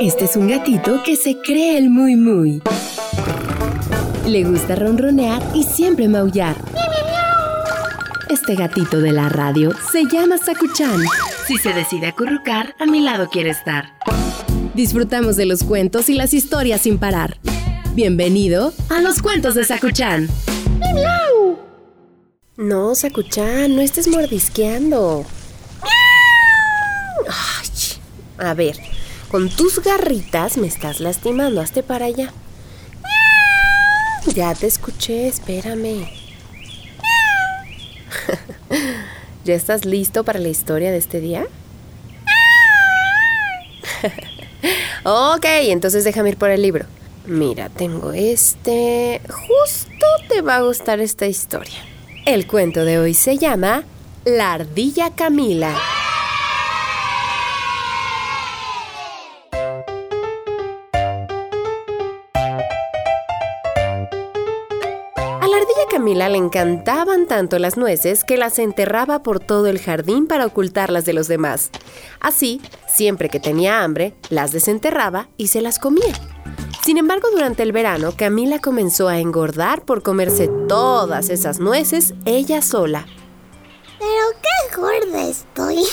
Este es un gatito que se cree el muy muy. Le gusta ronronear y siempre maullar. Este gatito de la radio se llama Sakuchan. Si se decide acurrucar, a mi lado quiere estar. Disfrutamos de los cuentos y las historias sin parar. Bienvenido a los cuentos de Sakuchan. No, Sakuchan, no estés mordisqueando. Ay, a ver, con tus garritas me estás lastimando. Hazte para allá. Ya te escuché, espérame. ¿Ya estás listo para la historia de este día? ok, entonces déjame ir por el libro. Mira, tengo este... Justo te va a gustar esta historia. El cuento de hoy se llama La ardilla Camila. Camila le encantaban tanto las nueces que las enterraba por todo el jardín para ocultarlas de los demás. Así, siempre que tenía hambre, las desenterraba y se las comía. Sin embargo, durante el verano, Camila comenzó a engordar por comerse todas esas nueces ella sola. Pero qué gorda estoy.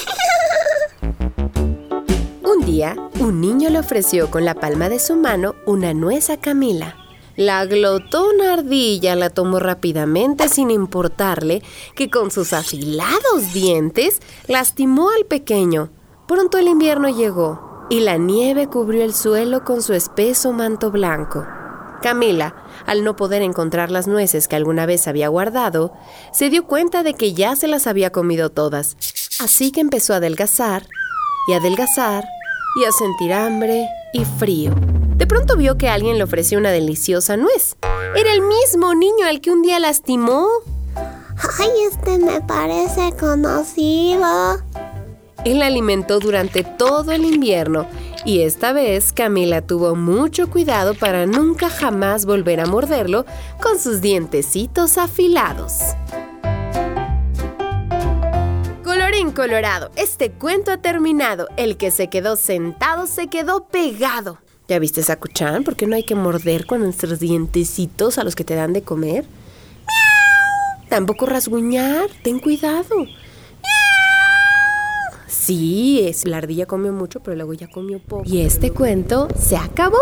Un día, un niño le ofreció con la palma de su mano una nuez a Camila. La glotona ardilla la tomó rápidamente sin importarle que con sus afilados dientes lastimó al pequeño. Pronto el invierno llegó y la nieve cubrió el suelo con su espeso manto blanco. Camila, al no poder encontrar las nueces que alguna vez había guardado, se dio cuenta de que ya se las había comido todas. Así que empezó a adelgazar y adelgazar y a sentir hambre y frío. De pronto vio que alguien le ofreció una deliciosa nuez. Era el mismo niño al que un día lastimó. Ay, este me parece conocido. Él la alimentó durante todo el invierno y esta vez Camila tuvo mucho cuidado para nunca jamás volver a morderlo con sus dientecitos afilados. Colorín colorado, este cuento ha terminado. El que se quedó sentado se quedó pegado. ¿Ya viste, Sakuchan? ¿Por qué no hay que morder con nuestros dientecitos a los que te dan de comer? ¡Miau! Tampoco rasguñar. Ten cuidado. ¡Miau! Sí, es, la ardilla comió mucho, pero luego ya comió poco. Y este cuento se acabó.